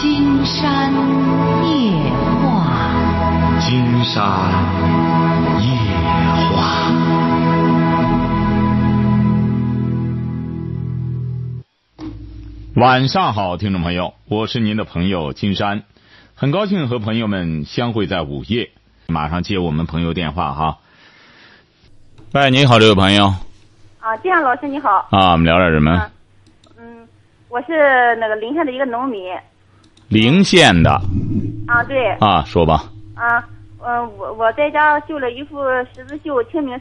金山夜话，金山夜话。晚上好，听众朋友，我是您的朋友金山，很高兴和朋友们相会在午夜。马上接我们朋友电话哈。喂，你好，这位朋友。啊，金山老师你好。啊，我们聊点什么？嗯，我是那个临县的一个农民。陵县的。啊，对。啊，说吧。啊，嗯，我我在家绣了一幅十字绣清明。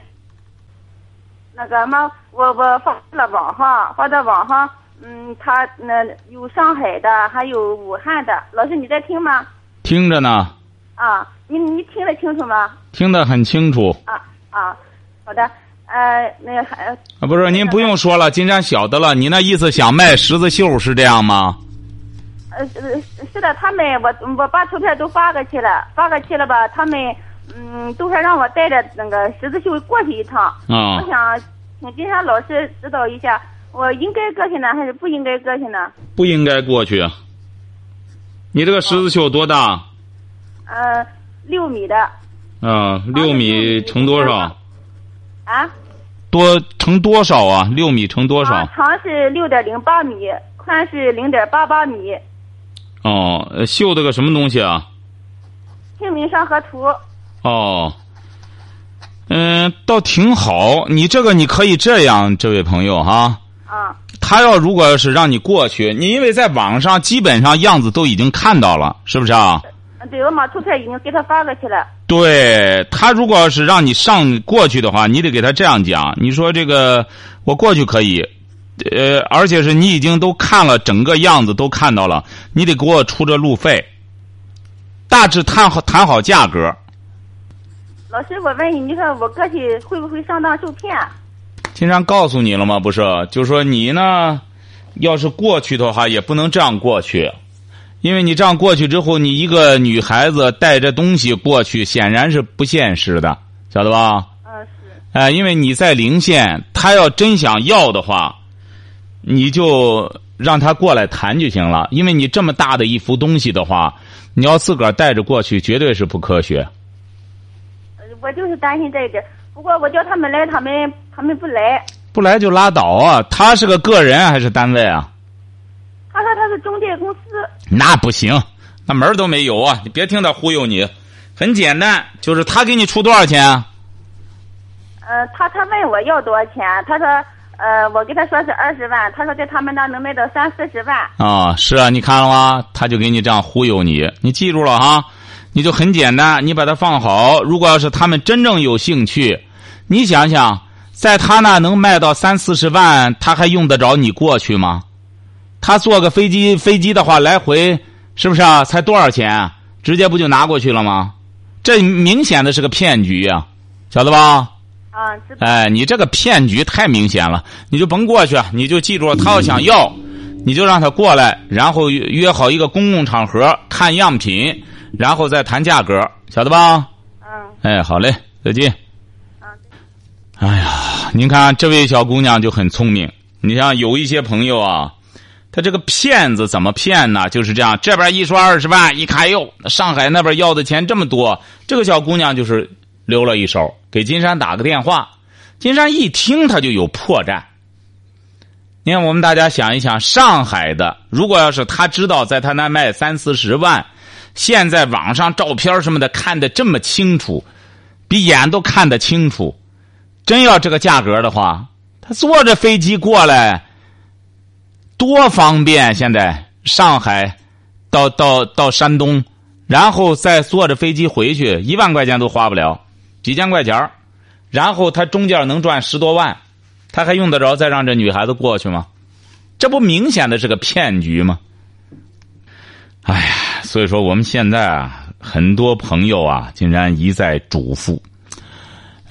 那个嘛，我我发了网上，发到网上，嗯，他那有上海的，还有武汉的。老师你在听吗？听着呢。啊，你你听得清楚吗？听得很清楚。啊啊，好的，呃，那个还。啊，不是，您不用说了，金山晓得了。你那意思想卖十字绣是这样吗？呃，是的，他们我我把图片都发过去了，发过去了吧？他们嗯，都说让我带着那个十字绣过去一趟。啊。我想请金山老师指导一下，我应该过去呢，还是不应该过去呢？不应该过去。你这个十字绣多大？呃，六米的。啊，六米乘多少？啊？多乘多少啊？六米乘多少？长是六点零八米，宽是零点八八米。哦，绣的个什么东西啊？清明上河图。哦。嗯，倒挺好。你这个你可以这样，这位朋友哈。啊。他要如果要是让你过去，你因为在网上基本上样子都已经看到了，是不是啊？对，我把图片已经给他发过去了。对他，如果要是让你上过去的话，你得给他这样讲。你说这个，我过去可以，呃，而且是你已经都看了整个样子，都看到了，你得给我出这路费。大致谈好谈好价格。老师，我问你，你说我过去会不会上当受骗？经常告诉你了吗？不是，就说你呢，要是过去的话，也不能这样过去。因为你这样过去之后，你一个女孩子带着东西过去，显然是不现实的，晓得吧？嗯，是。哎，因为你在临县，他要真想要的话，你就让他过来谈就行了。因为你这么大的一幅东西的话，你要自个儿带着过去，绝对是不科学。我就是担心这一点，不过我叫他们来，他们他们不来。不来就拉倒啊！他是个个人还是单位啊？他说他是中介公司。那不行，那门都没有啊！你别听他忽悠你，很简单，就是他给你出多少钱？呃，他他问我要多少钱？他说，呃，我跟他说是二十万，他说在他们那能卖到三四十万。啊，是啊，你看了吗？他就给你这样忽悠你，你记住了哈，你就很简单，你把它放好。如果要是他们真正有兴趣，你想想，在他那能卖到三四十万，他还用得着你过去吗？他坐个飞机，飞机的话来回是不是啊？才多少钱？直接不就拿过去了吗？这明显的是个骗局呀，晓得吧？啊，哎，你这个骗局太明显了，你就甭过去，你就记住，他要想要，你就让他过来，然后约好一个公共场合看样品，然后再谈价格，晓得吧？嗯。哎，好嘞，再见。哎呀，您看这位小姑娘就很聪明，你像有一些朋友啊。他这个骗子怎么骗呢？就是这样，这边一说二十万，一看哟，上海那边要的钱这么多，这个小姑娘就是留了一手，给金山打个电话。金山一听，他就有破绽。你看，我们大家想一想，上海的，如果要是他知道在他那卖三四十万，现在网上照片什么的看得这么清楚，比眼都看得清楚，真要这个价格的话，他坐着飞机过来。多方便！现在上海到到到山东，然后再坐着飞机回去，一万块钱都花不了，几千块钱然后他中间能赚十多万，他还用得着再让这女孩子过去吗？这不明显的是个骗局吗？哎呀，所以说我们现在啊，很多朋友啊，竟然一再嘱咐，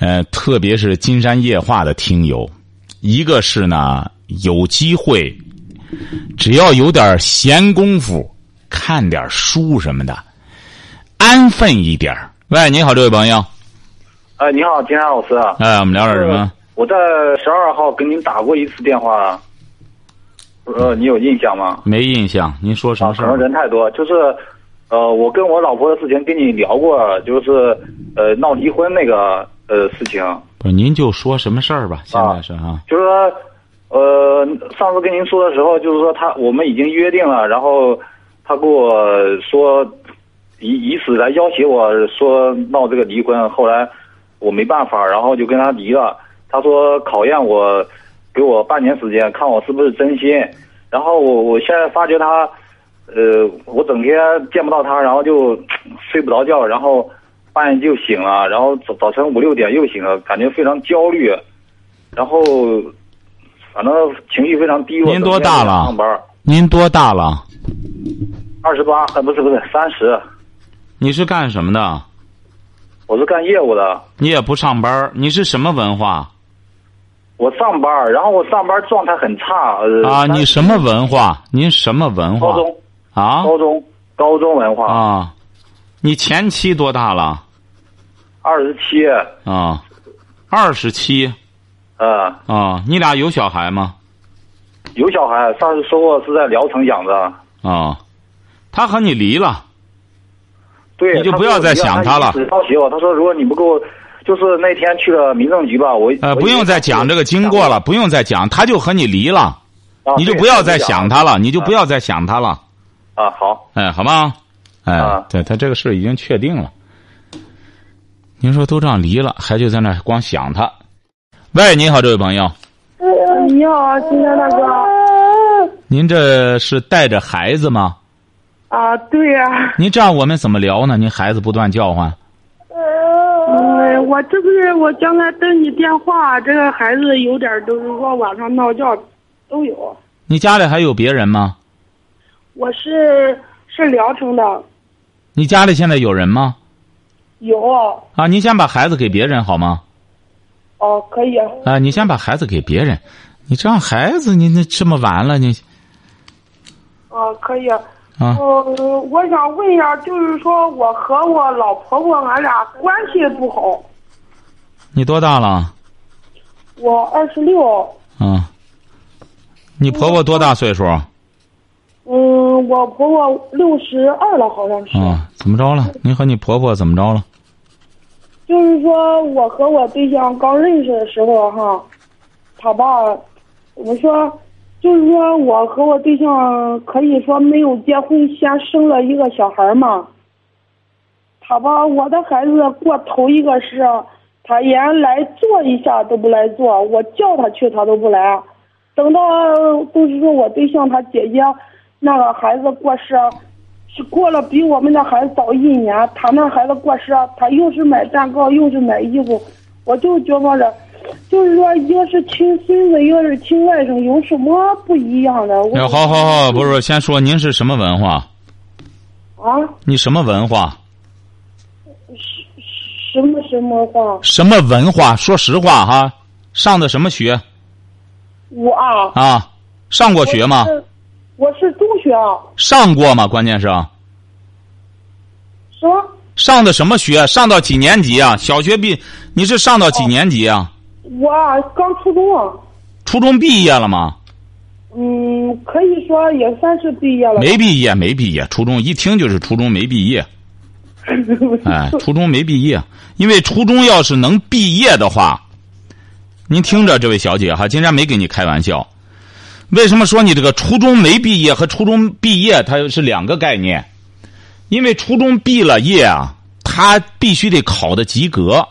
呃，特别是金山夜话的听友，一个是呢，有机会。只要有点闲工夫，看点书什么的，安分一点喂，你好，这位朋友。哎，你好，金山老师。哎，我们聊点什么？我在十二号给您打过一次电话。呃，你有印象吗？没印象，您说什啊，可能么事儿？人太多，就是，呃，我跟我老婆的事情跟你聊过，就是呃闹离婚那个呃事情，不是，您就说什么事儿吧。现在是啊，就是说，呃，上次跟您说的时候，就是说他我们已经约定了，然后他跟我说以以此来要挟我说闹这个离婚，后来我没办法，然后就跟他离了。他说考验我，给我半年时间，看我是不是真心。然后我我现在发觉他，呃，我整天见不到他，然后就睡不着觉，然后半夜就醒了，然后早早晨五六点又醒了，感觉非常焦虑，然后反正情绪非常低落。您多大了上班您多大了？二十八，呃，不是不是三十，你是干什么的？我是干业务的。你也不上班儿，你是什么文化我上班，然后我上班状态很差。呃、啊？你什么文化？您什么文化？高中，啊高中，高中文化，啊！你前妻多大了？二十七，啊，二十七呃，啊！你俩有小孩吗？有小孩，上次说过是在聊城养的。啊，他和你离了。对，你就不要再想他了他要挟我，他说如果你不给我，就是那天去了民政局吧，我呃，不用再讲这个经过了，不用再讲，他就和你离了，啊你就不要再想他了，你就不啊要再想他了，啊，好，哎，好吗？哎啊，对他这个事已经确定了。您说都这样离了，还就在那光想他。喂，你好，这位朋友，你好，金山大哥。您这是带着孩子吗？啊，对呀、您这样我们怎么聊呢？您孩子不断叫唤，呃，我这不是我刚才等你电话，这个孩子有点儿都是说晚上闹觉，都有。你家里还有别人吗？我是是聊城的，你家里现在有人吗？有啊，你先把孩子给别人好吗？哦，可以。啊，你先把孩子给别人，你这样孩子，你那这么晚了，你哦，可以。啊，呃，我想问一下，就是说我和我老婆婆俺俩关系不好。你多大了？我二十六，嗯，你婆婆多大岁数？嗯，我婆婆六十二了，好像是。啊，怎么着了？您和你婆婆怎么着了？就是说我和我对象刚认识的时候哈，他爸怎么说？就是说我和我对象可以说没有结婚，先生了一个小孩嘛。他把我的孩子过头一个是，他连来坐一下都不来坐，我叫他去他都不来。等到就是说我对象他姐姐那个孩子过世，是过了比我们的孩子早一年，他那孩子过世，他又是买蛋糕又是买衣服，我就觉得着，就是说一个是亲孙子，一个是亲外甥，有什么不一样的？哎，好好好，不是，先说您是什么文化？啊，你什么文化？什么什么话？什么文化？说实话哈，上的什么学我啊，啊？上过学吗我？是我是中学啊，上过吗？关键是什么？上的什么学？上到几年级啊？小学毕，你是上到几年级啊？我啊刚初中啊，初中毕业了吗？嗯，可以说也算是毕业了。没毕业，没毕业。初中一听就是初中没毕业。哎，初中没毕业，因为初中要是能毕业的话，您听着，这位小姐哈，金山没跟你开玩笑。为什么说你这个初中没毕业和初中毕业它是两个概念？因为初中毕了业啊，他必须得考的及格，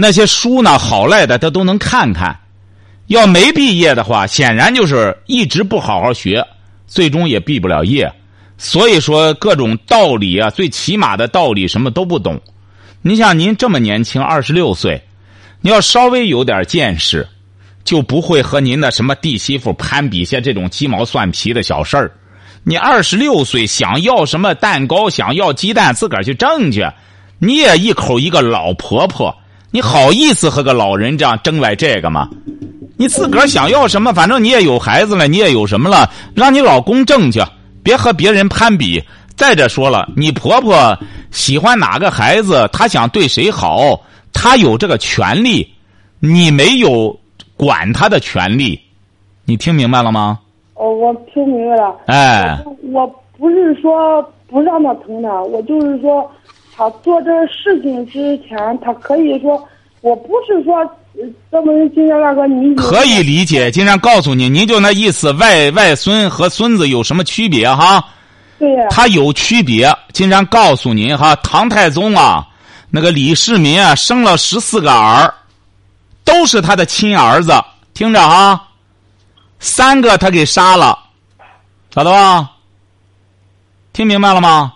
那些书呢好赖的他都能看看。要没毕业的话，显然就是一直不好好学，最终也毕不了业。所以说，各种道理啊，最起码的道理什么都不懂。你像您这么年轻，二十六岁，你要稍微有点见识，就不会和您的什么弟媳妇攀比些这种鸡毛蒜皮的小事儿。你二十六岁想要什么蛋糕，想要鸡蛋，自个儿去挣去。你也一口一个老婆婆，你好意思和个老人这样争来这个吗？你自个儿想要什么，反正你也有孩子了，你也有什么了，让你老公挣去，别和别人攀比。再者说了，你婆婆喜欢哪个孩子，她想对谁好，她有这个权利，你没有管她的权利。你听明白了吗？哦，我听明白了。哎，我不是说不让她疼他，我就是说，他做这事情之前，他可以说，我不是说，呃这么金山大哥你可以理解。金山告诉你，您就那意思，外外孙和孙子有什么区别哈？对呀，他有区别。金山告诉您哈，唐太宗啊，那个李世民啊，生了十四个儿，都是他的亲儿子。听着哈，三个他给杀了，咋的吧？听明白了吗？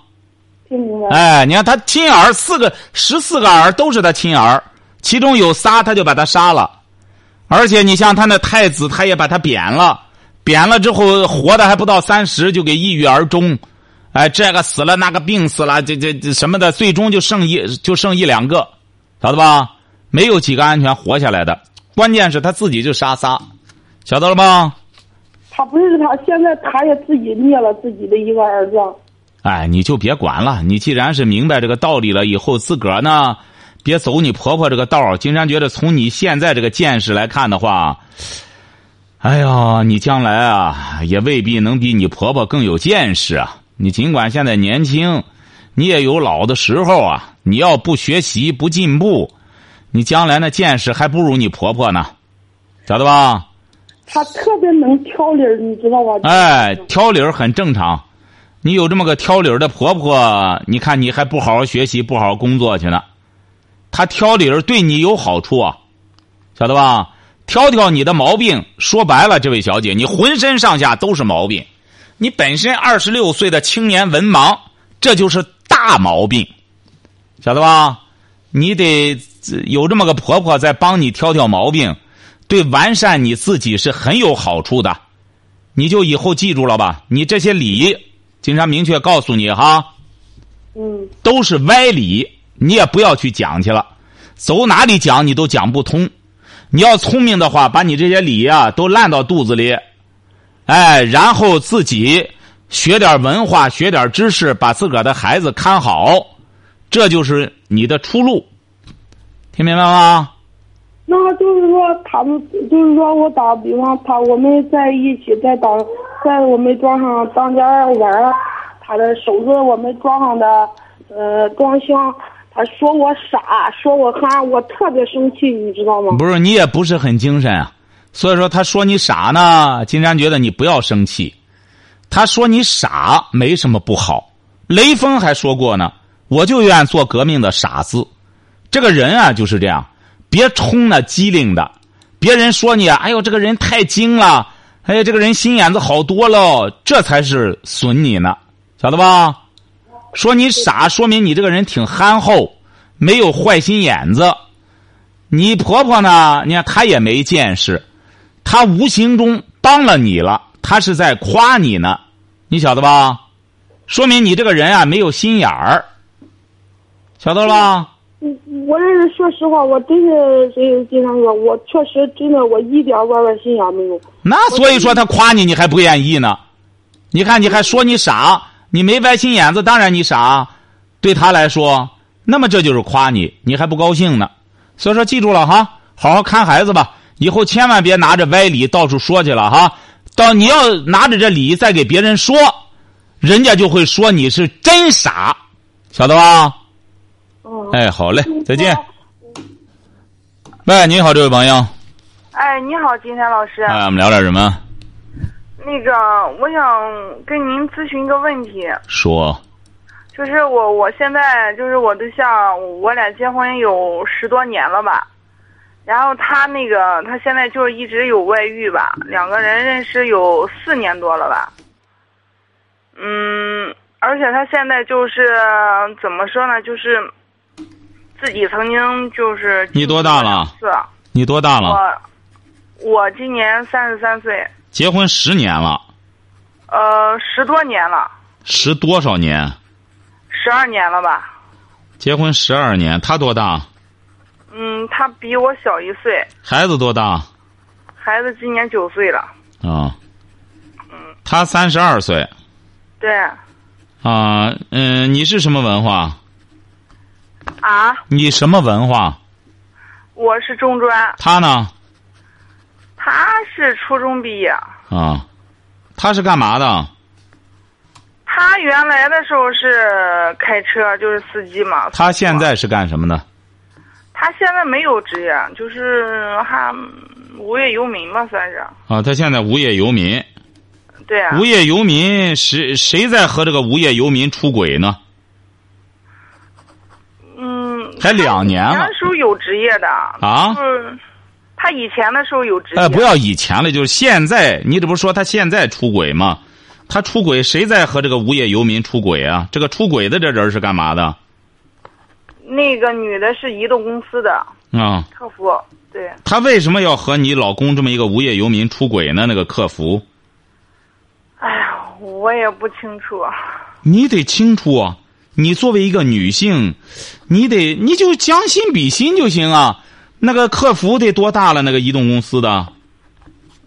哎，你看他亲儿四个，十四个儿都是他亲儿，其中有仨他就把他杀了，而且你像他那太子，他也把他贬了，贬了之后活的还不到三十就给抑郁而终，哎，这个死了，那个病死了，这这这什么的，最终就剩一就剩一两个，晓得吧？没有几个安全活下来的，关键是他自己就杀仨，晓得了吗？他不是他，现在他也自己灭了自己的一个儿子。哎，你就别管了。你既然是明白这个道理了，以后自个儿呢，别走你婆婆这个道儿。金山觉得，从你现在这个见识来看的话，哎呀，你将来啊，也未必能比你婆婆更有见识啊。你尽管现在年轻，你也有老的时候啊。你要不学习不进步，你将来那见识还不如你婆婆呢，晓得吧？她特别能挑理儿，你知道吧？哎，挑理儿很正常。你有这么个挑理儿的婆婆，你看你还不好好学习，不好好工作去呢。她挑理儿对你有好处啊，晓得吧？挑挑你的毛病，说白了，这位小姐，你浑身上下都是毛病。你本身二十六岁的青年文盲，这就是大毛病，晓得吧？你得有这么个婆婆在帮你挑挑毛病，对完善你自己是很有好处的。你就以后记住了吧，你这些理。金山明确告诉你哈，嗯，都是歪理，你也不要去讲去了，走哪里讲你都讲不通。你要聪明的话，把你这些理呀都烂到肚子里，哎，然后自己学点文化，学点知识，把自个儿的孩子看好，这就是你的出路。听明白吗？那就是说，他们就是说我打比方，他我们在一起在在我们庄上当家玩儿，他的手子我们庄上的呃装箱，他说我傻，说我憨，我特别生气，你知道吗？不是，你也不是很精神啊。所以说，他说你傻呢，金山觉得你不要生气。他说你傻没什么不好。雷锋还说过呢，我就愿做革命的傻子。这个人啊就是这样。别冲那机灵的，别人说你，哎呦，这个人太精了，哎呀，这个人心眼子好多了，这才是损你呢，晓得吧？说你傻，说明你这个人挺憨厚，没有坏心眼子。你婆婆呢？你看她也没见识，她无形中帮了你了，她是在夸你呢，你晓得吧？说明你这个人啊没有心眼儿，晓得了吧？我这人说实话，我真是这经常说，我确实真的我一点歪歪心眼没有。那所以说他夸你，你还不愿意呢？你看你还说你傻，你没歪心眼子，当然你傻。对他来说，那么这就是夸你，你还不高兴呢。所以说记住了哈，好好看孩子吧，以后千万别拿着歪理到处说去了哈。到你要拿着这理再给别人说，人家就会说你是真傻，晓得吧？哎，好嘞，再见。喂，你好，这位朋友。哎，你好，金山老师。哎，我们聊点什么？那个，我想跟您咨询一个问题。说。就是我，我现在就是我对象，我俩结婚有十多年了吧，然后他那个，他现在就是一直有外遇吧，两个人认识有四年多了吧。嗯，而且他现在就是怎么说呢，就是。自己曾经就是你多大了？是，你多大了？我我今年三十三岁。结婚十年了。呃，十多年了。十多少年？十二年了吧。结婚十二年，他多大？嗯，他比我小一岁。孩子多大？孩子今年九岁了。啊。嗯。他三十二岁。对。啊，嗯，你是什么文化？啊！你什么文化？我是中专。他呢？他是初中毕业。啊，他是干嘛的？他原来的时候是开车，就是司机嘛。他现在是干什么的？他现在没有职业，就是还无业游民吧，算是。啊，他现在无业游民。对啊。无业游民，谁谁在和这个无业游民出轨呢？嗯。才两年了。那时候有职业的。啊。就是他以前的时候有职业。哎，不要以前了，就是现在。你这不说他现在出轨吗？他出轨，谁在和这个无业游民出轨啊？这个出轨的这人是干嘛的？那个女的是移动公司的啊，客服。对。他为什么要和你老公这么一个无业游民出轨呢？那个客服。哎呀，我也不清楚。你得清楚啊！你作为一个女性，你得你就将心比心就行啊。那个客服得多大了？那个移动公司的？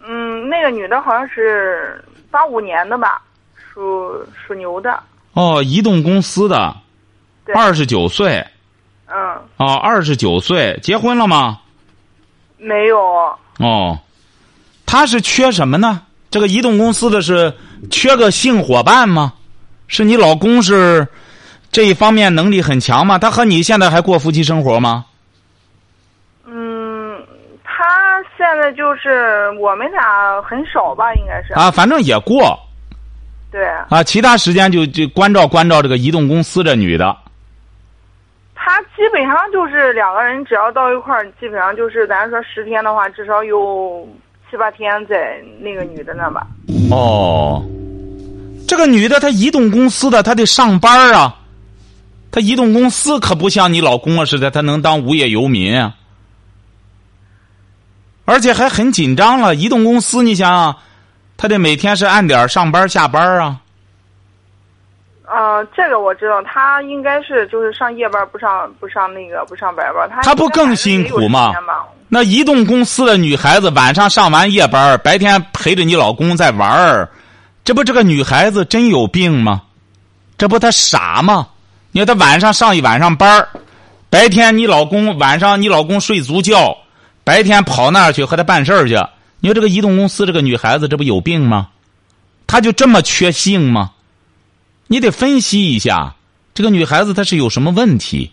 嗯，那个女的好像是八五年的吧，属属牛的。哦，移动公司的，二十九岁。嗯。哦，二十九岁，结婚了吗？没有。哦，他是缺什么呢？这个移动公司的是缺个性伙伴吗？是你老公是这一方面能力很强吗？他和你现在还过夫妻生活吗？嗯，他现在就是我们俩很少吧，应该是。啊，反正也过。对。啊，其他时间就就关照关照这个移动公司这女的。他基本上就是两个人，只要到一块儿，基本上就是咱说十天的话，至少有七八天在那个女的那吧。哦，这个女的她移动公司的，她得上班啊。她移动公司可不像你老公啊似的，他能当无业游民啊。而且还很紧张了，移动公司你想想，他得每天是按点上班下班啊。呃，这个我知道，他应该是就是上夜班，不上不上那个不上白班。他他不更辛苦吗？那移动公司的女孩子晚上上完夜班，白天陪着你老公在玩儿，这不这个女孩子真有病吗？这不她傻吗？你说他晚上上一晚上班白天你老公晚上你老公睡足觉，白天跑那儿去和他办事儿去。你说这个移动公司这个女孩子这不有病吗？她就这么缺性吗？你得分析一下，这个女孩子她是有什么问题？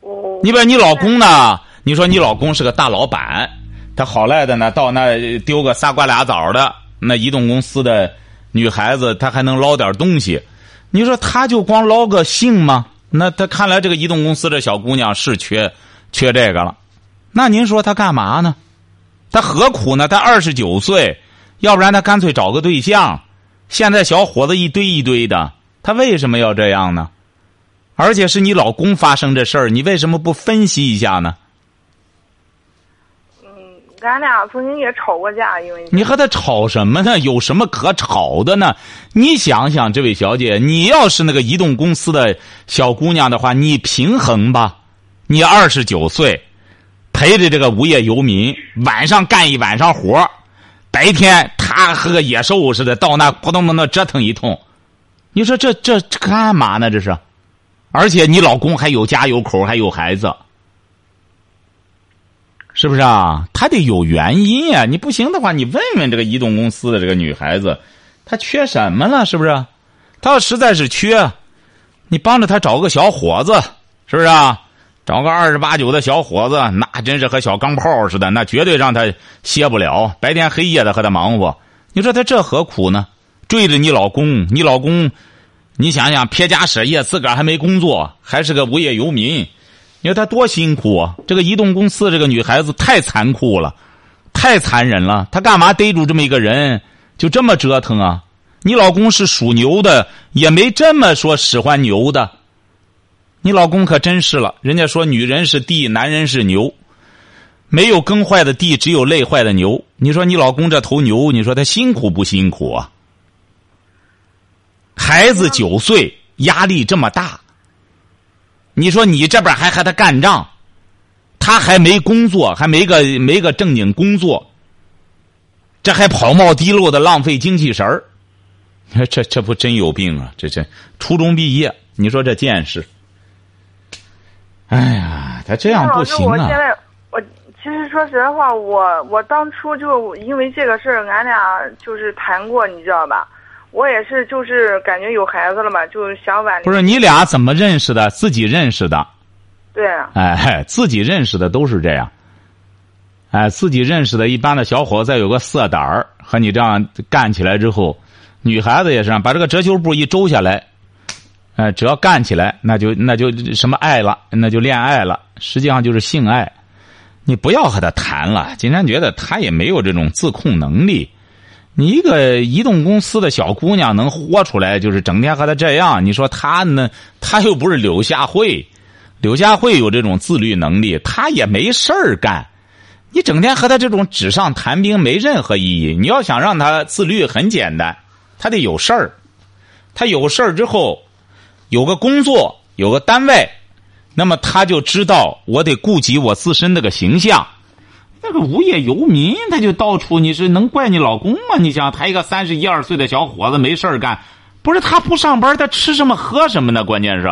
哦。你把你老公呢？你说你老公是个大老板，他好赖的呢，到那丢个仨瓜俩枣的那移动公司的女孩子，他还能捞点东西。你说他就光捞个性吗？那他看来这个移动公司这小姑娘是缺缺这个了。那您说他干嘛呢？他何苦呢？他二十九岁，要不然他干脆找个对象。现在小伙子一堆一堆的，他为什么要这样呢？而且是你老公发生这事儿，你为什么不分析一下呢？咱俩曾经也吵过架，因为你和他吵什么呢？有什么可吵的呢？你想想，这位小姐，你要是那个移动公司的小姑娘的话，你平衡吧。你二十九岁，陪着这个无业游民，晚上干一晚上活白天他和个野兽似的，到那扑通扑通折腾一通。你说这这干嘛呢？这是，而且你老公还有家有口，还有孩子。是不是啊？他得有原因呀！你不行的话，你问问这个移动公司的这个女孩子，她缺什么了？是不是？她要实在是缺，你帮着她找个小伙子，是不是啊？找个二十八九的小伙子，那真是和小钢炮似的，那绝对让他歇不了，白天黑夜的和他忙活。你说他这何苦呢？追着你老公，你老公，你想想撇家舍业，自个儿还没工作，还是个无业游民。你说他多辛苦啊！这个移动公司这个女孩子太残酷了，太残忍了。他干嘛逮住这么一个人，就这么折腾啊？你老公是属牛的，也没这么说使唤牛的。你老公可真是了，人家说女人是地，男人是牛，没有耕坏的地，只有累坏的牛。你说你老公这头牛，你说他辛苦不辛苦啊？孩子九岁，压力这么大。你说你这边还和他干仗，他还没工作，还没个没个正经工作，这还跑冒滴漏的浪费精气神儿，这这不真有病啊！这这初中毕业，你说这见识？哎呀，他这样不行啊！我现在我其实说实话，我我当初就因为这个事儿，俺俩就是谈过，你知道吧？我也是，就是感觉有孩子了嘛，就想挽。不是你俩怎么认识的？自己认识的。对。啊哎，自己认识的都是这样。哎，自己认识的一般的小伙子有个色胆儿，和你这样干起来之后，女孩子也是把这个遮羞布一周下来。哎，只要干起来，那就那就什么爱了，那就恋爱了，实际上就是性爱。你不要和他谈了，金山觉得他也没有这种自控能力。你一个移动公司的小姑娘能豁出来，就是整天和他这样。你说他呢？他又不是柳下惠，柳下惠有这种自律能力，他也没事儿干。你整天和他这种纸上谈兵没任何意义。你要想让他自律，很简单，他得有事儿。他有事儿之后。有个工作，有个单位，那么他就知道我得顾及我自身这个形象。那个无业游民，他就到处，你是能怪你老公吗？你想，他一个三十一二岁的小伙子没事干，不是他不上班，他吃什么喝什么呢？关键是，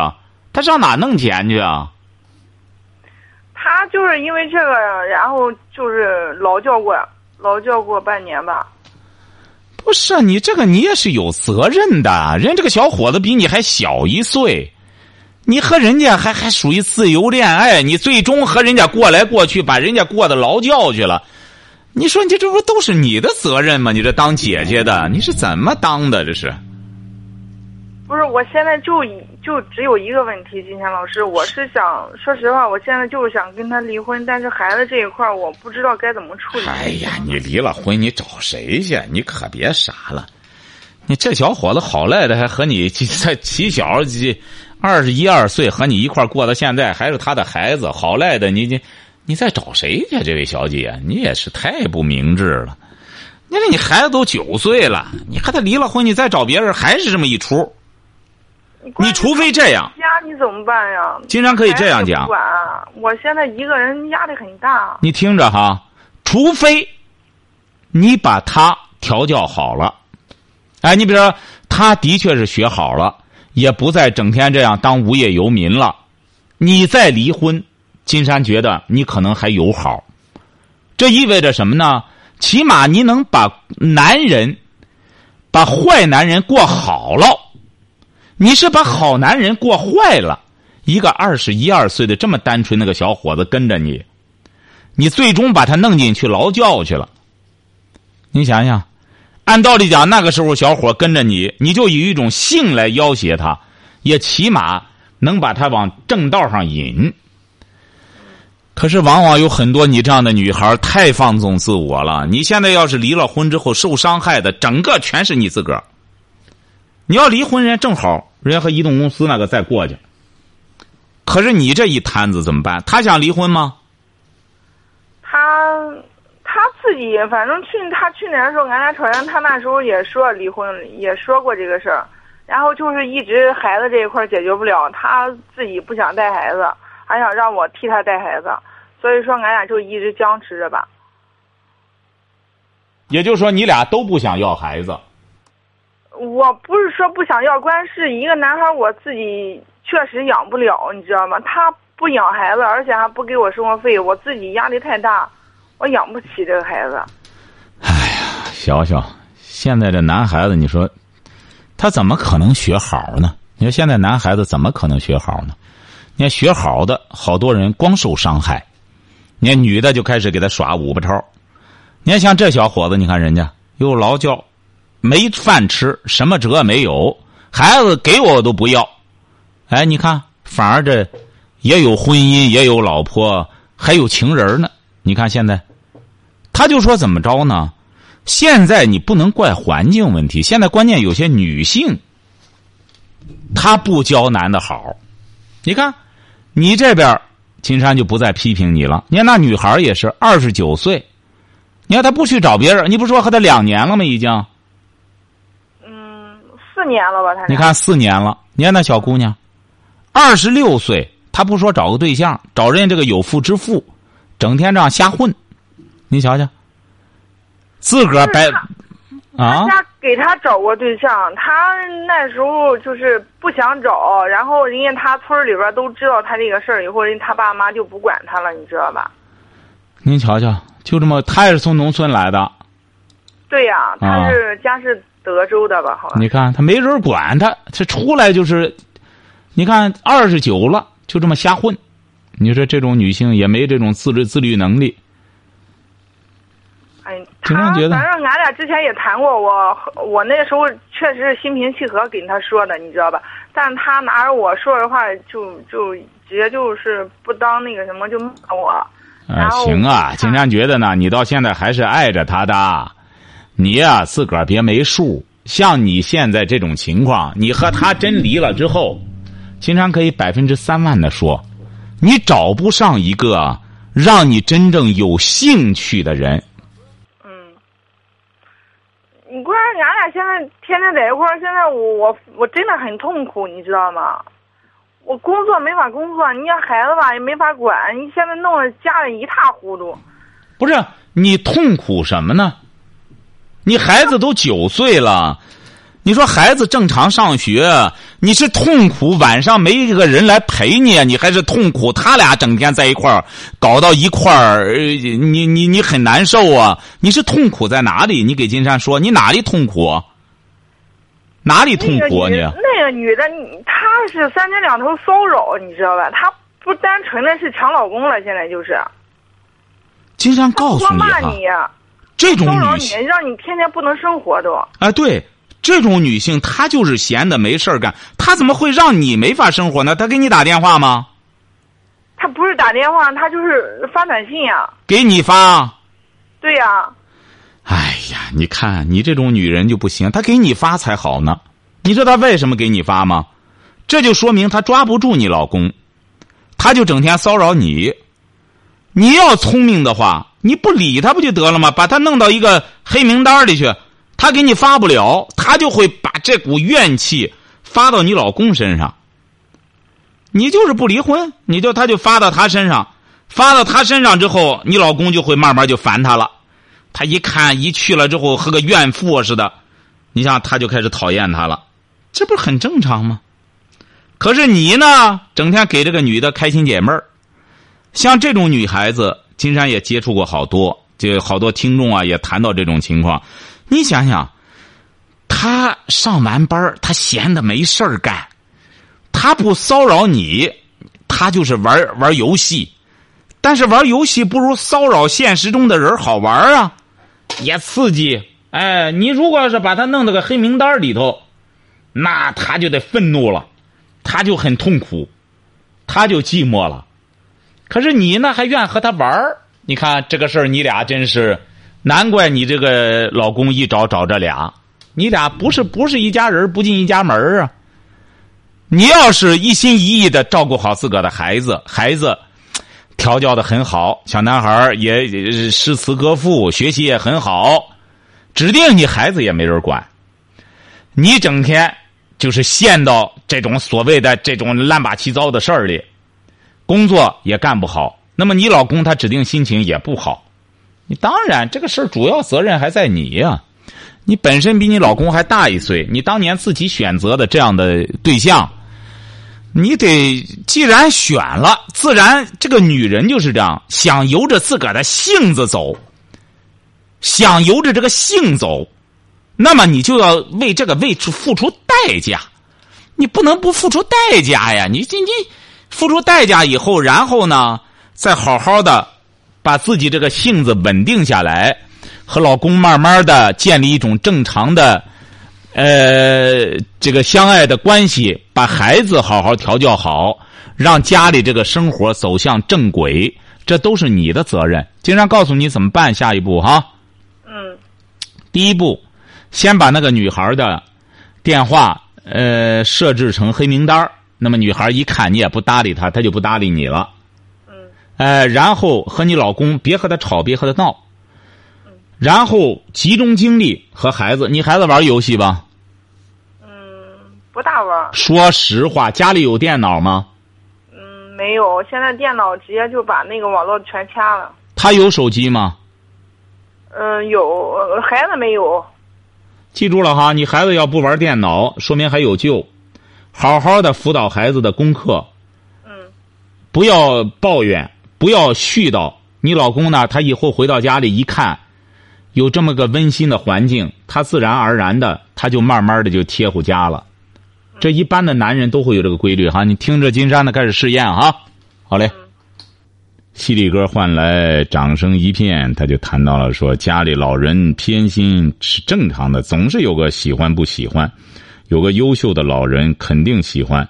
他上哪弄钱去啊？他就是因为这个，然后就是劳教过，劳教过半年吧。不是你这个，你也是有责任的。人这个小伙子比你还小一岁，你和人家还还属于自由恋爱，你最终和人家过来过去，把人家过得劳教去了。你说你这不都是你的责任吗？你这当姐姐的，你是怎么当的？这是。不是，我现在就就只有一个问题，金贤老师，我是想说实话，我现在就是想跟他离婚，但是孩子这一块我不知道该怎么处理。哎呀，你离了婚，你找谁去？你可别傻了，你这小伙子好赖的，还和你在起小这二十一二岁，和你一块过到现在，还是他的孩子，好赖的，你你你在找谁去？这位小姐，你也是太不明智了。你说你孩子都九岁了，你和他离了婚，你再找别人，还是这么一出。你除非这样，家你怎么办呀？经常可以这样讲。管，我现在一个人压力很大。你听着哈，除非你把他调教好了，哎，你比如说，他的确是学好了，也不再整天这样当无业游民了，你再离婚，金山觉得你可能还有好。这意味着什么呢？起码你能把男人，把坏男人过好了。你是把好男人过坏了，一个二十一二岁的这么单纯那个小伙子跟着你，你最终把他弄进去劳教去了。你想想，按道理讲，那个时候小伙跟着你，你就以一种性来要挟他，也起码能把他往正道上引。可是往往有很多你这样的女孩太放纵自我了。你现在要是离了婚之后受伤害的，整个全是你自个儿。你要离婚，人家正好。人家和移动公司那个再过去，可是你这一摊子怎么办？他想离婚吗？他他自己反正去他去年的时候，俺俩吵架，他那时候也说离婚，也说过这个事儿，然后就是一直孩子这一块解决不了，他自己不想带孩子，还想让我替他带孩子，所以说俺俩就一直僵持着吧。也就是说，你俩都不想要孩子。我不是说不想要，关键是一个男孩，我自己确实养不了，你知道吗？他不养孩子，而且还不给我生活费，我自己压力太大，我养不起这个孩子。哎呀，小小，现在这男孩子，你说他怎么可能学好呢？你说现在男孩子怎么可能学好呢？你看学好的，好多人光受伤害。你看女的就开始给他耍五八超。你看像这小伙子，你看人家又劳教。没饭吃，什么辙没有？孩子给我都不要。哎，你看，反而这也有婚姻，也有老婆，还有情人呢。你看现在，他就说怎么着呢？现在你不能怪环境问题，现在关键有些女性，她不教男的好。你看，你这边金山就不再批评你了。你看那女孩也是二十九岁，你看她不去找别人，你不说和他两年了吗？已经。嗯四年了吧？他你看四年了。你看那小姑娘，二十六岁，她不说找个对象，找人家这个有妇之夫，整天这样瞎混。你瞧瞧，自个儿白啊！家给他找过对象，他那时候就是不想找，然后人家他村里边都知道他这个事儿以后，人他爸妈就不管他了，你知道吧？您瞧瞧，就这么，他也是从农村来的。对呀，啊他是家是德州的吧？好像。你看他没人管他，这出来就是，你看二十九了，就这么瞎混。你说这种女性也没这种自律自律能力。他常觉得反正俺俩之前也谈过，我我那时候确实是心平气和跟他说的，你知道吧？但他拿着我说的话就就直接就是不当那个什么就骂我。行啊，他金山觉得呢，你到现在还是爱着他的，你呀、自个儿别没数。像你现在这种情况，你和他真离了之后，经常可以百分之三万的说，你找不上一个让你真正有兴趣的人。你关键俺俩现在天天在一块儿，现在我我我真的很痛苦，你知道吗？我工作没法工作，你家孩子吧也没法管，你现在弄得家里一塌糊涂。不是你痛苦什么呢？你孩子都九岁了，你说孩子正常上学，你是痛苦晚上没一个人来陪你，你还是痛苦他俩整天在一块儿搞到一块儿，呃你你你很难受啊！你是痛苦在哪里？你给金山说，你哪里痛苦啊？哪里痛苦啊你？个女那个女的，她是三天两头骚扰，你知道吧？她不单纯的是抢老公了，现在就是金山告诉多你哈，骂你，这种骚扰你，女性。让你天天不能生活都。啊，对，这种女性她就是闲的没事儿干，她怎么会让你没法生活呢？她给你打电话吗？她不是打电话，她就是发短信呀、给你发。对呀、哎呀，你看你这种女人就不行，她给你发才好呢。你知道她为什么给你发吗？这就说明她抓不住你老公，她就整天骚扰你。你要聪明的话，你不理她不就得了吗？把她弄到一个黑名单里去，他给你发不了，他就会把这股怨气发到你老公身上。你就是不离婚，你就他就发到他身上，发到他身上之后，你老公就会慢慢就烦他了。他一看一去了之后和个怨妇似的，你想他就开始讨厌他了，这不是很正常吗？可是你呢，整天给这个女的开心解闷儿。像这种女孩子，金山也接触过好多，就好多听众啊也谈到这种情况。你想想，他上完班儿她闲的没事儿干，他不骚扰你，他就是玩玩游戏。但是玩游戏不如骚扰现实中的人好玩啊，也刺激。哎，你如果要是把他弄到个黑名单里头，那他就得愤怒了，他就很痛苦，他就寂寞了。可是你呢，还愿和他玩？你看这个事儿，你俩真是，难怪你这个老公一找找这俩，你俩不是不是一家人，不进一家门啊。你要是一心一意的照顾好自个的孩子，孩子调教的很好，小男孩也也诗词歌赋，学习也很好，指定你孩子也没人管。你整天就是陷到这种所谓的这种乱八七糟的事儿里。工作也干不好，那么你老公他指定心情也不好。你当然这个事儿主要责任还在你呀、你本身比你老公还大一岁，你当年自己选择的这样的对象，你得既然选了，自然这个女人就是这样，想由着自个儿的性子走，想由着这个性走，那么你就要为这个为出付出代价，你不能不付出代价呀！你你你。付出代价以后，然后呢，再好好的把自己这个性子稳定下来，和老公慢慢的建立一种正常的，呃，这个相爱的关系，把孩子好好调教好，让家里这个生活走向正轨，这都是你的责任。经常告诉你怎么办，下一步哈。嗯第一步，先把那个女孩的电话呃设置成黑名单儿那么女孩一看你也不搭理她，她就不搭理你了。嗯呃，然后和你老公别和他吵，别和他闹。然后集中精力和孩子，你孩子玩游戏吧？嗯，不大玩。说实话，家里有电脑吗？嗯，没有，现在电脑直接就把那个网络全掐了。他有手机吗？嗯，有，呃孩子没有。记住了哈，你孩子要不玩电脑，说明还有救。好好的辅导孩子的功课，嗯不要抱怨，不要絮叨，你老公呢，他以后回到家里一看，有这么个温馨的环境，他自然而然的他就慢慢的就贴乎家了。这一般的男人都会有这个规律哈。你听着金山的开始试验哈。好嘞。犀利哥换来掌声一片，他就谈到了说家里老人偏心是正常的，总是有个喜欢不喜欢，有个优秀的老人肯定喜欢，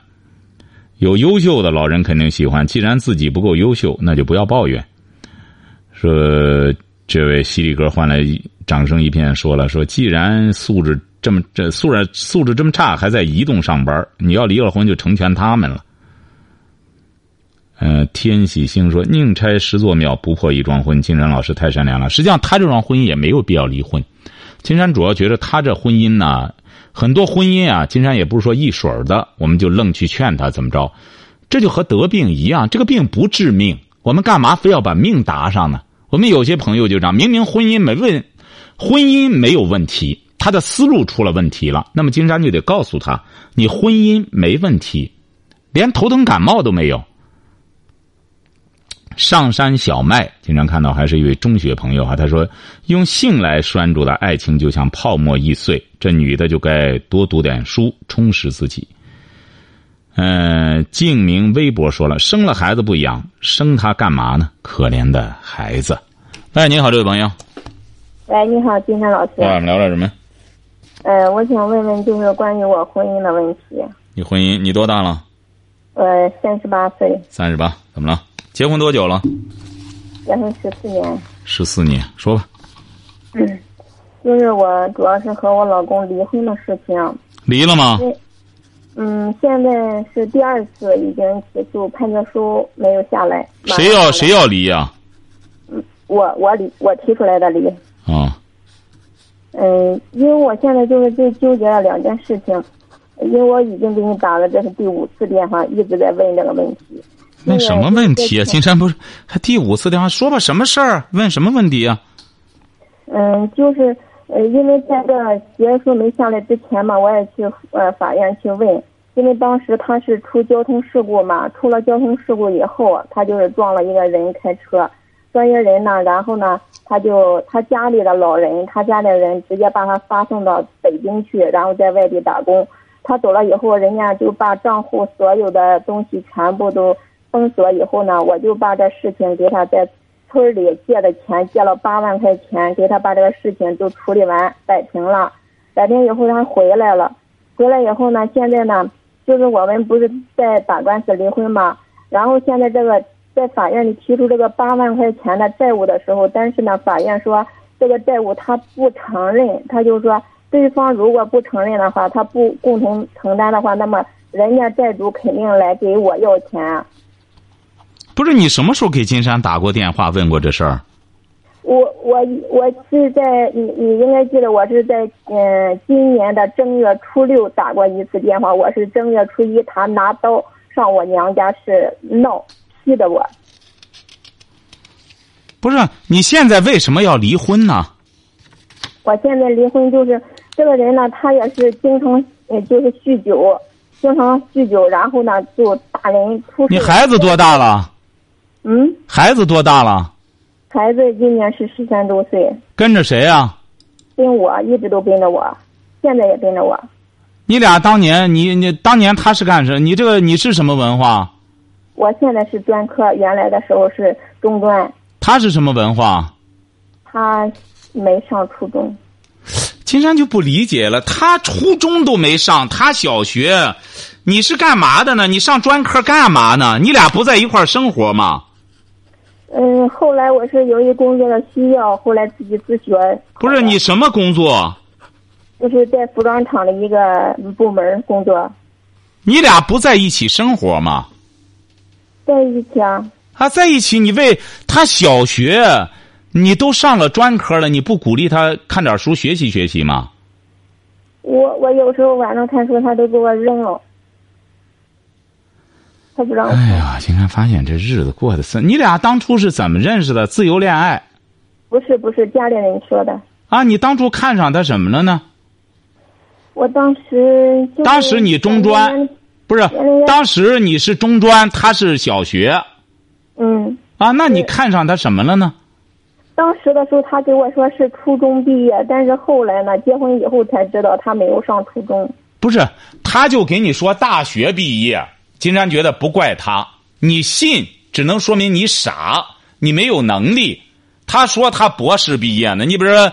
有优秀的老人肯定喜欢。既然自己不够优秀，那就不要抱怨。说这位犀利哥换来掌声一片，说了说既然素质这么这素质素质这么差，还在移动上班，你要离了婚就成全他们了。嗯，天喜星说：“宁拆十座庙，不破一桩婚。”金山老师太善良了。实际上，他这桩婚姻也没有必要离婚。金山主要觉得他这婚姻呢，很多婚姻啊，金山也不是说一水儿的，我们就愣去劝他怎么着。这就和得病一样，这个病不致命，我们干嘛非要把命搭上呢？我们有些朋友就这样，明明婚姻没问，婚姻没有问题，他的思路出了问题了。那么金山就得告诉他，你婚姻没问题，连头疼感冒都没有。上山小麦经常看到，还是一位中学朋友哈。他说：“用性来拴住的爱情，就像泡沫易碎。这女的就该多读点书，充实自己。”嗯，静明微博说了：“生了孩子不养，生他干嘛呢？可怜的孩子。”哎，你好，这位朋友。喂，你好，金山老师。我们聊点什么？呃，我想问问，就是关于我婚姻的问题。你婚姻，你多大了？呃，三十八岁。三十八，怎么了？结婚多久了？结婚十四年。十四年，说吧。嗯，就是我主要是和我老公离婚的事情。离了吗？嗯，现在是第二次，已经起诉，判决书没有下来。谁要谁要离呀？嗯，我我离，我提出来的离。啊。嗯，因为我现在就是最纠结的两件事情，因为我已经给你打了，这是第五次电话，一直在问这个问题。问什么问题啊？金山不是还第五次电话说吧？什么事儿？问什么问题啊？嗯，就是呃，因为在这结束没下来之前嘛，我也去呃法院去问，因为当时他是出交通事故嘛，出了交通事故以后，他就是撞了一个人开车，撞一个人呢，然后呢，他就他家里的老人，他家里人直接把他发送到北京去，然后在外地打工。他走了以后，人家就把账户所有的东西全部都。封锁以后呢，我就把这事情给他在村里借的钱，借了八万块钱，给他把这个事情都处理完摆平了。摆平以后他回来了，回来以后呢，现在呢，就是我们不是在打官司离婚嘛。然后现在这个在法院里提出这个八万块钱的债务的时候，但是呢，法院说这个债务他不承认，他就说对方如果不承认的话，他不共同承担的话，那么人家债主肯定来给我要钱。不是你什么时候给金山打过电话问过这事儿？我我我是在你你应该记得我是在嗯今年的正月初六打过一次电话，我是正月初一他拿刀上我娘家是闹劈的我。不是你现在为什么要离婚呢？我现在离婚就是这个人呢，他也是经常呃就是酗酒，经常酗酒，然后呢就打人出。你孩子多大了？嗯，孩子多大了？孩子今年是十三周岁。跟着谁呀？跟我，一直都跟着我，现在也跟着我。你俩当年，你你当年他是干什？你这个你是什么文化？我现在是专科，原来的时候是中专。他是什么文化？他没上初中。金山就不理解了，他初中都没上，他小学，你是干嘛的呢？你上专科干嘛呢？你俩不在一块生活吗？嗯，后来我是由于工作的需要，后来自己自学。不是你什么工作？就是在服装厂的一个部门工作。你俩不在一起生活吗？在一起啊。啊，在一起，你为他小学，你都上了专科了，你不鼓励他看点书学习学习吗？我我有时候晚上看书，他都给我扔了。他不让。哎呀，今天发现这日子过得是，你俩当初是怎么认识的？自由恋爱？不是不是，家里人说的。啊，你当初看上他什么了呢？我当时。当时你中专，不是？当时你是中专，他是小学。嗯。啊，那你看上他什么了呢？当时的时候，他给我说是初中毕业，但是后来呢，结婚以后才知道他没有上初中。不是，他就给你说大学毕业。金山觉得不怪他，你信只能说明你傻，你没有能力。他说他博士毕业呢，你比如说，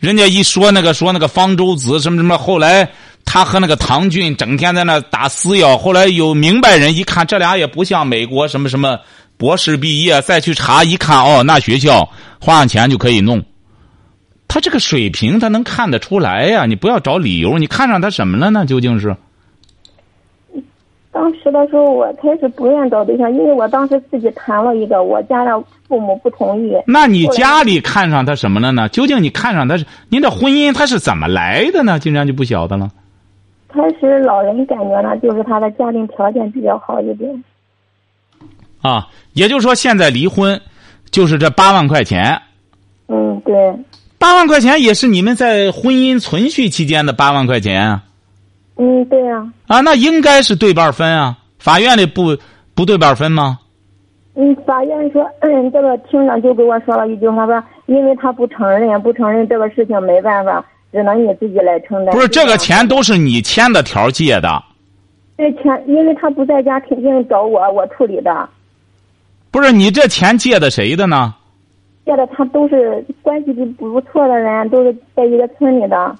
人家一说那个说那个方舟子什么什么，后来他和那个唐骏整天在那打私药，后来有明白人一看，这俩也不像美国什么什么博士毕业，再去查一看，哦，那学校花上钱就可以弄。他这个水平，他能看得出来呀！你不要找理由，你看上他什么了呢？究竟是？当时的时候，我开始不愿找对象，因为我当时自己谈了一个，我家的父母不同意。那你家里看上他什么了呢？究竟你看上他是您的婚姻他是怎么来的呢？竟然就不晓得了。开始老人感觉呢，就是他的家庭条件比较好一点。啊，也就是说，现在离婚，就是这八万块钱。嗯，对。八万块钱也是你们在婚姻存续期间的八万块钱啊。嗯，对呀。啊，那应该是对半分啊。法院里不不对半分吗？嗯，法院说，嗯，这个庭长就给我说了一句话，说因为他不承认，不承认这个事情没办法，只能你自己来承担。不是这个钱都是你签的条借的。这钱，因为他不在家，肯定找我，我处理的。不是你这钱借的谁的呢？借的他都是关系不不错的人，都是在一个村里的。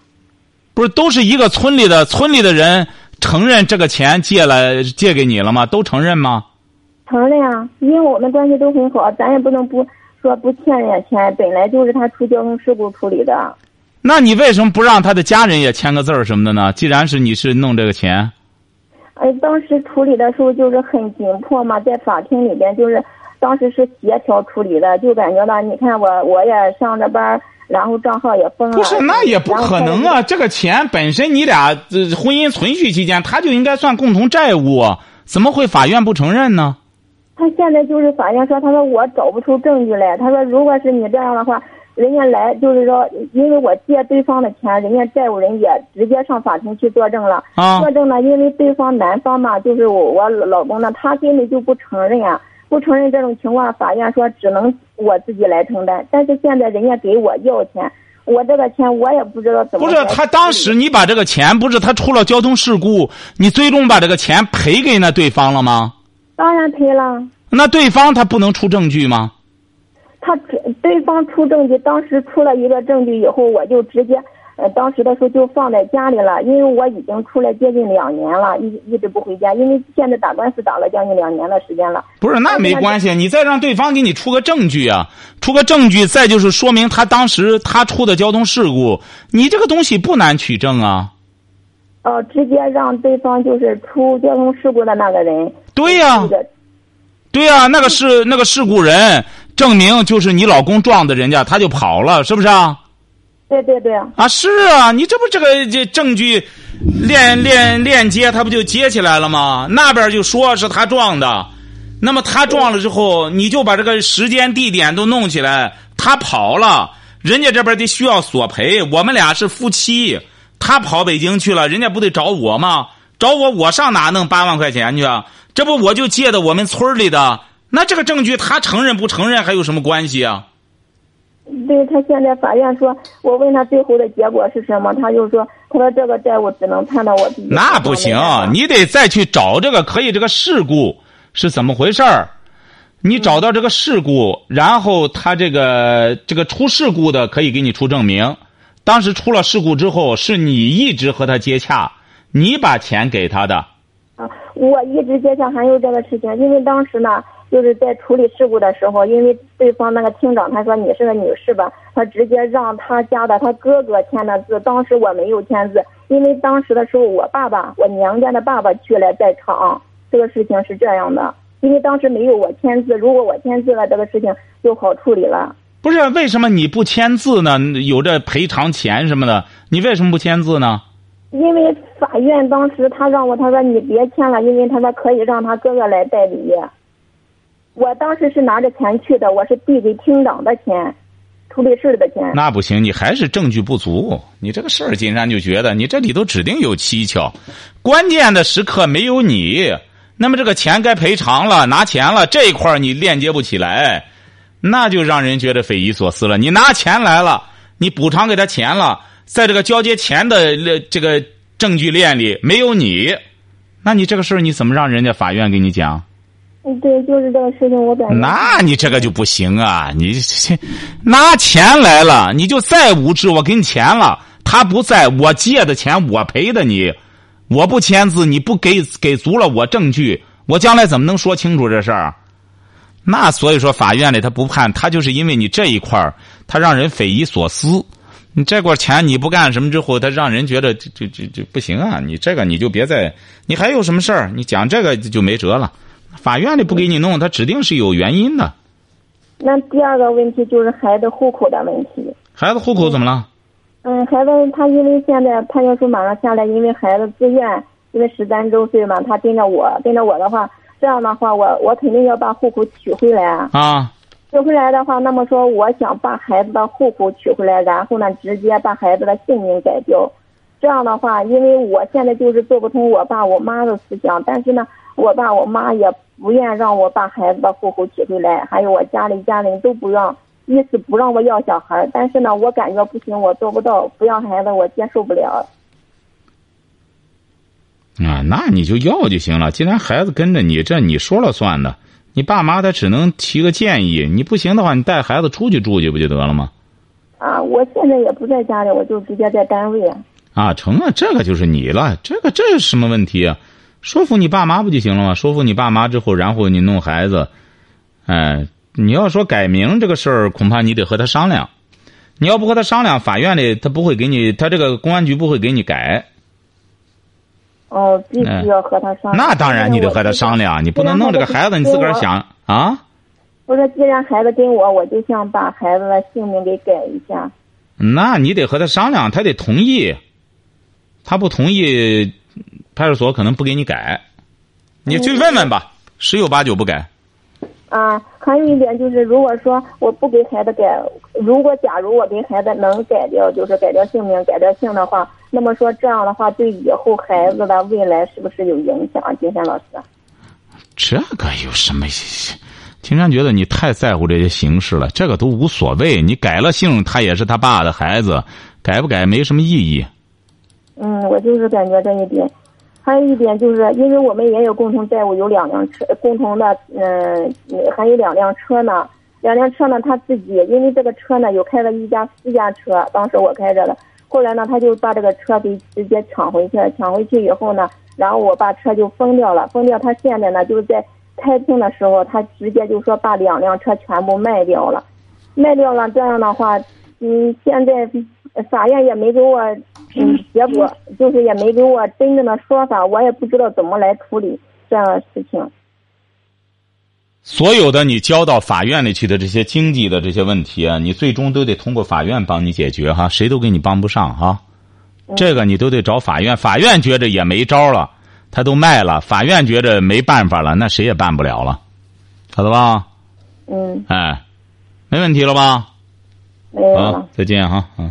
不是都是一个村里的村里的人承认这个钱借了借给你了吗？都承认吗？承认啊，因为我们关系都很好，咱也不能不说不欠人家钱。本来就是他出交通事故处理的。那你为什么不让他的家人也签个字儿什么的呢？既然是你是弄这个钱。哎，当时处理的时候就是很紧迫嘛，在法庭里边就是当时是协调处理的，就感觉到你看我我也上着班。然后账号也封了。不是，那也不可能啊！这个钱本身你俩婚姻存续期间，他就应该算共同债务，怎么会法院不承认呢？他现在就是法院说，他说我找不出证据来。他说，如果是你这样的话，人家来就是说，因为我借对方的钱，人家债务人也直接上法庭去作证了。啊。作证呢，因为对方男方嘛，就是我我老公呢，他根本就不承认啊。不承认这种情况，法院说只能我自己来承担。但是现在人家给我要钱，我这个钱我也不知道怎么。不是他当时你把这个钱，不是他出了交通事故，你最终把这个钱赔给那对方了吗？当然赔了。那对方他不能出证据吗？他对方出证据，当时出了一个证据以后，我就直接。呃，当时的时候就放在家里了，因为我已经出来接近两年了，一一直不回家，因为现在打官司打了将近两年的时间了。不是，那没关系，你再让对方给你出个证据啊，出个证据，再就是说明他当时他出的交通事故，你这个东西不难取证啊。哦，直接让对方就是出交通事故的那个人。对呀。对呀，那个是那个事故人证明就是你老公撞的人家，他就跑了，是不是啊？对对对啊！是啊，你这不这个这证据链链链接，他不就接起来了吗？那边就说是他撞的，那么他撞了之后，你就把这个时间地点都弄起来。他跑了，人家这边得需要索赔。我们俩是夫妻，他跑北京去了，人家不得找我吗？找我，我上哪弄八万块钱去啊？这不我就借的我们村里的，那这个证据他承认不承认还有什么关系啊？对他现在法院说，我问他最后的结果是什么，他就说，他说这个债务只能判到我自己。那不行，你得再去找这个可以这个事故是怎么回事儿，你找到这个事故，然后他这个这个出事故的可以给你出证明，当时出了事故之后是你一直和他接洽，你把钱给他的。啊，我一直接洽还有这个事情，因为当时呢。就是在处理事故的时候，因为对方那个厅长他说你是个女士吧，他直接让他家的他哥哥签的字。当时我没有签字，因为当时的时候我爸爸，我娘家的爸爸去了在场。这个事情是这样的，因为当时没有我签字，如果我签字了，这个事情就好处理了。不是为什么你不签字呢？有这赔偿钱什么的，你为什么不签字呢？因为法院当时他让我，他说你别签了，因为他说可以让他哥哥来代理。我当时是拿着钱去的，我是递给厅长的钱，处理事的钱。那不行，你还是证据不足。你这个事儿，金山就觉得你这里头指定有蹊跷。关键的时刻没有你，那么这个钱该赔偿了，拿钱了这一块你链接不起来，那就让人觉得匪夷所思了。你拿钱来了，你补偿给他钱了，在这个交接钱的这个证据链里没有你，那你这个事儿你怎么让人家法院给你讲？对，就是这个事情，我感觉。那你这个就不行啊！你拿钱来了，你就再无知，我给你钱了，他不在我借的钱我赔的你，我不签字，你不给给足了我证据，我将来怎么能说清楚这事儿？那所以说，法院里他不判，他就是因为你这一块，他让人匪夷所思。你这块钱你不干什么之后，他让人觉得这这这这不行啊！你这个你就别再，你还有什么事儿？你讲这个就没辙了。法院里不给你弄，他指定是有原因的。那第二个问题就是孩子户口的问题。孩子户口怎么了？嗯，孩子他因为现在判决书马上下来，因为孩子自愿，因为十三周岁嘛，他跟着我，跟着我的话，这样的话，我我肯定要把户口取回来啊。啊。取回来的话，那么说，我想把孩子的户口取回来，然后呢，直接把孩子的姓名改掉。这样的话，因为我现在就是做不通我爸我妈的思想，但是呢。我爸我妈也不愿让我把孩子的户口取回来，还有我家里家人都不让，意思不让我要小孩但是呢，我感觉不行，我做不到，不要孩子我接受不了。啊，那你就要就行了。既然孩子跟着你，这你说了算的。你爸妈他只能提个建议，你不行的话，你带孩子出去住去不就得了吗？啊，我现在也不在家里，我就直接在单位。啊，成啊，这个就是你了，这个这是什么问题啊？说服你爸妈不就行了吗？说服你爸妈之后，然后你弄孩子，哎，你要说改名这个事儿，恐怕你得和他商量。你要不和他商量，法院里他不会给你，他这个公安局不会给你改。哦，必须要和他商量。那当然，你得和他商量，你不能弄这个孩子，你自个儿想啊。我说，既然孩子跟我，我就想把孩子的姓名给改一下。那你得和他商量，他得同意。他不同意。派出所可能不给你改，你去问问吧，十有八九不改。啊，还有一点就是，如果说我不给孩子改，如果假如我给孩子能改掉，就是改掉姓名、改掉姓的话，那么说这样的话，对以后孩子的未来是不是有影响？金山老师，这个有什么？金山觉得你太在乎这些形式了，这个都无所谓。你改了姓，他也是他爸的孩子，改不改没什么意义。嗯，我就是感觉这一点。还有一点就是，因为我们也有共同债务，有两辆车，共同的，嗯，还有两辆车呢。两辆车呢，他自己因为这个车呢，有开了一家私家车，当时我开着的。后来呢，他就把这个车给直接抢回去了，抢回去以后呢，然后我把车就封掉了，封掉。他现在呢，就是在开庭的时候，他直接就说把两辆车全部卖掉了，卖掉了。这样的话，嗯，现在法院也没给我。嗯，结果就是也没给我真正的说法，我也不知道怎么来处理这样的事情。所有的你交到法院里去的这些经济的这些问题啊，你最终都得通过法院帮你解决哈，谁都给你帮不上哈。这个你都得找法院，法院觉着也没招了，他都卖了，法院觉着没办法了，那谁也办不了了，晓得吧？嗯。哎，没问题了吧？没有了。再见哈，嗯。